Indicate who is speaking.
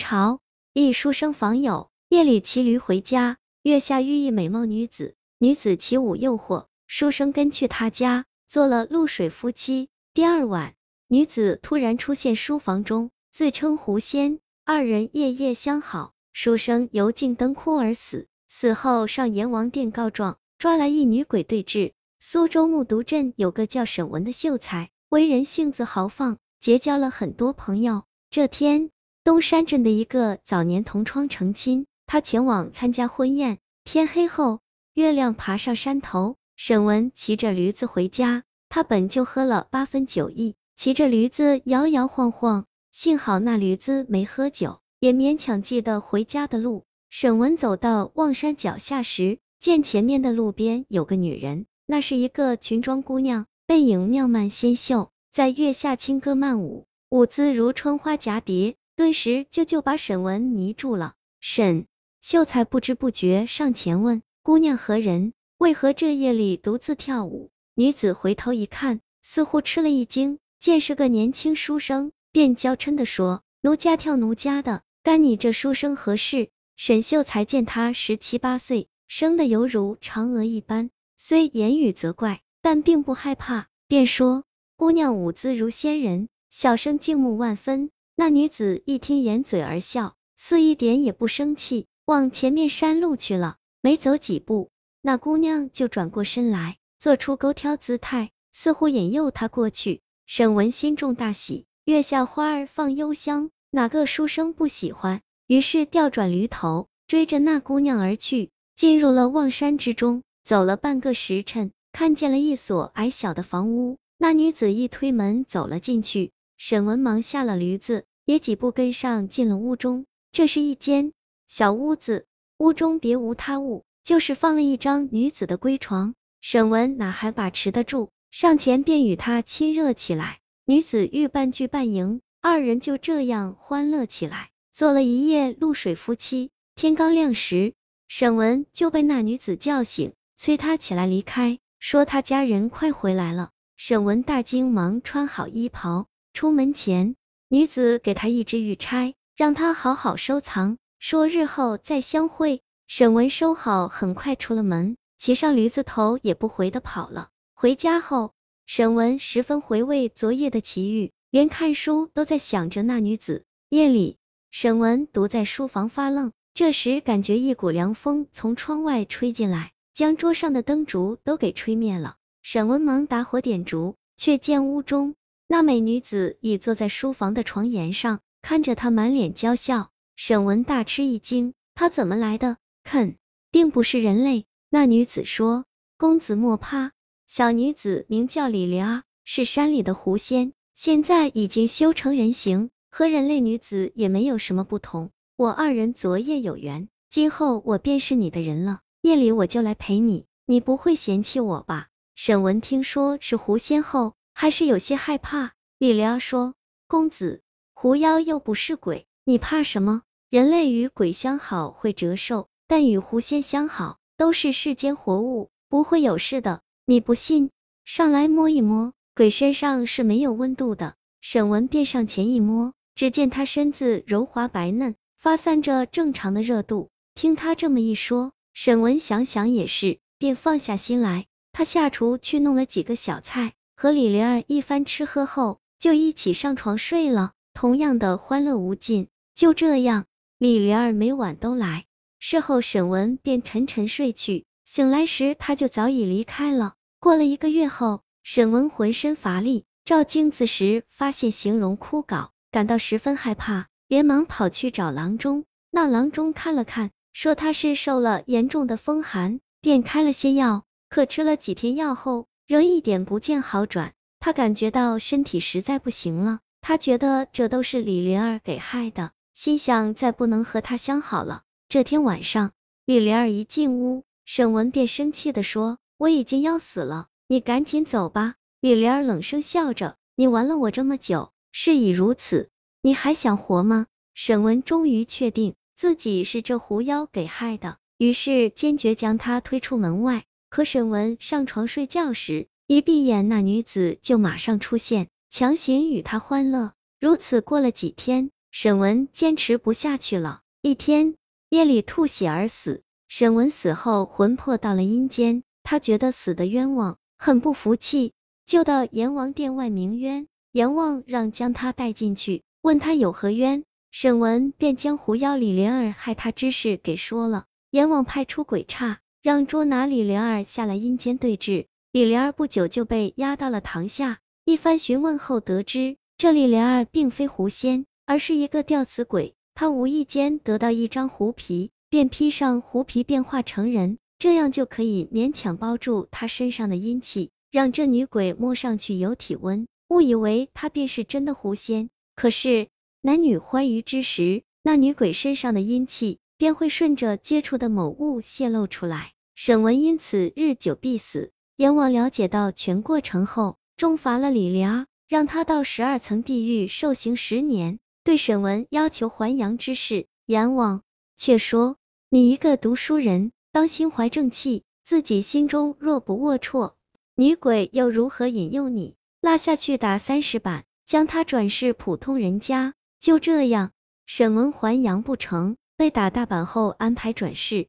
Speaker 1: 朝，一书生访友，夜里骑驴回家，月下遇一美貌女子，女子起舞诱惑，书生跟去他家，做了露水夫妻。第二晚，女子突然出现书房中，自称狐仙，二人夜夜相好，书生由尽灯枯而死，死后上阎王殿告状，抓来一女鬼对峙。苏州木渎镇有个叫沈文的秀才，为人性子豪放，结交了很多朋友。这天，东山镇的一个早年同窗成亲，他前往参加婚宴。天黑后，月亮爬上山头，沈文骑着驴子回家。他本就喝了八分酒意，骑着驴子摇摇晃晃，幸好那驴子没喝酒，也勉强记得回家的路。沈文走到望山脚下时，见前面的路边有个女人，那是一个裙装姑娘，背影妙曼纤秀，在月下轻歌曼舞。舞姿如春花蛱蝶，顿时就就把沈文迷住了。沈秀才不知不觉上前问：“姑娘何人？为何这夜里独自跳舞？”女子回头一看，似乎吃了一惊，见是个年轻书生，便娇嗔的说：“奴家跳奴家的，干你这书生何事？”沈秀才见他十七八岁，生的犹如嫦娥一般，虽言语责怪，但并不害怕，便说：“姑娘舞姿如仙人。”小生敬慕万分。那女子一听，掩嘴而笑，似一点也不生气，往前面山路去了。没走几步，那姑娘就转过身来，做出勾挑姿态，似乎引诱他过去。沈文心中大喜，月下花儿放幽香，哪个书生不喜欢？于是调转驴头，追着那姑娘而去，进入了望山之中。走了半个时辰，看见了一所矮小的房屋，那女子一推门走了进去。沈文忙下了驴子，也几步跟上进了屋中。这是一间小屋子，屋中别无他物，就是放了一张女子的龟床。沈文哪还把持得住，上前便与她亲热起来。女子欲半拒半迎，二人就这样欢乐起来，做了一夜露水夫妻。天刚亮时，沈文就被那女子叫醒，催他起来离开，说他家人快回来了。沈文大惊，忙穿好衣袍。出门前，女子给他一支玉钗，让他好好收藏，说日后再相会。沈文收好，很快出了门，骑上驴子头也不回的跑了。回家后，沈文十分回味昨夜的奇遇，连看书都在想着那女子。夜里，沈文独在书房发愣，这时感觉一股凉风从窗外吹进来，将桌上的灯烛都给吹灭了。沈文忙打火点烛，却见屋中。那美女子已坐在书房的床沿上，看着他满脸娇笑。沈文大吃一惊，他怎么来的？肯定不是人类。那女子说：“公子莫怕，小女子名叫李莲儿，是山里的狐仙，现在已经修成人形，和人类女子也没有什么不同。我二人昨夜有缘，今后我便是你的人了。夜里我就来陪你，你不会嫌弃我吧？”沈文听说是狐仙后。还是有些害怕。李莲儿说：“公子，狐妖又不是鬼，你怕什么？人类与鬼相好会折寿，但与狐仙相好都是世间活物，不会有事的。你不信，上来摸一摸，鬼身上是没有温度的。”沈文便上前一摸，只见他身子柔滑白嫩，发散着正常的热度。听他这么一说，沈文想想也是，便放下心来。他下厨去弄了几个小菜。和李莲儿一番吃喝后，就一起上床睡了，同样的欢乐无尽。就这样，李莲儿每晚都来。事后，沈文便沉沉睡去，醒来时他就早已离开了。过了一个月后，沈文浑身乏力，照镜子时发现形容枯槁，感到十分害怕，连忙跑去找郎中。那郎中看了看，说他是受了严重的风寒，便开了些药，可吃了几天药后。仍一点不见好转，他感觉到身体实在不行了。他觉得这都是李莲儿给害的，心想再不能和他相好了。这天晚上，李莲儿一进屋，沈文便生气的说：“我已经要死了，你赶紧走吧。”李莲儿冷声笑着：“你玩了我这么久，事已如此，你还想活吗？”沈文终于确定自己是这狐妖给害的，于是坚决将他推出门外。可沈文上床睡觉时，一闭眼，那女子就马上出现，强行与他欢乐。如此过了几天，沈文坚持不下去了。一天夜里吐血而死。沈文死后魂魄到了阴间，他觉得死的冤枉，很不服气，就到阎王殿外鸣冤。阎王让将他带进去，问他有何冤。沈文便将狐妖李莲儿害他之事给说了。阎王派出鬼差，让捉拿李莲儿下来阴间对质。李莲儿不久就被押到了堂下。一番询问后，得知这李莲儿并非狐仙，而是一个吊死鬼。他无意间得到一张狐皮，便披上狐皮变化成人，这样就可以勉强包住他身上的阴气，让这女鬼摸上去有体温，误以为他便是真的狐仙。可是男女欢愉之时，那女鬼身上的阴气便会顺着接触的某物泄露出来，沈文因此日久必死。阎王了解到全过程后。重罚了李莲儿，让他到十二层地狱受刑十年。对沈文要求还阳之事，阎王却说：“你一个读书人，当心怀正气，自己心中若不龌龊，女鬼又如何引诱你？拉下去打三十板，将他转世普通人家。”就这样，沈文还阳不成，被打大板后安排转世。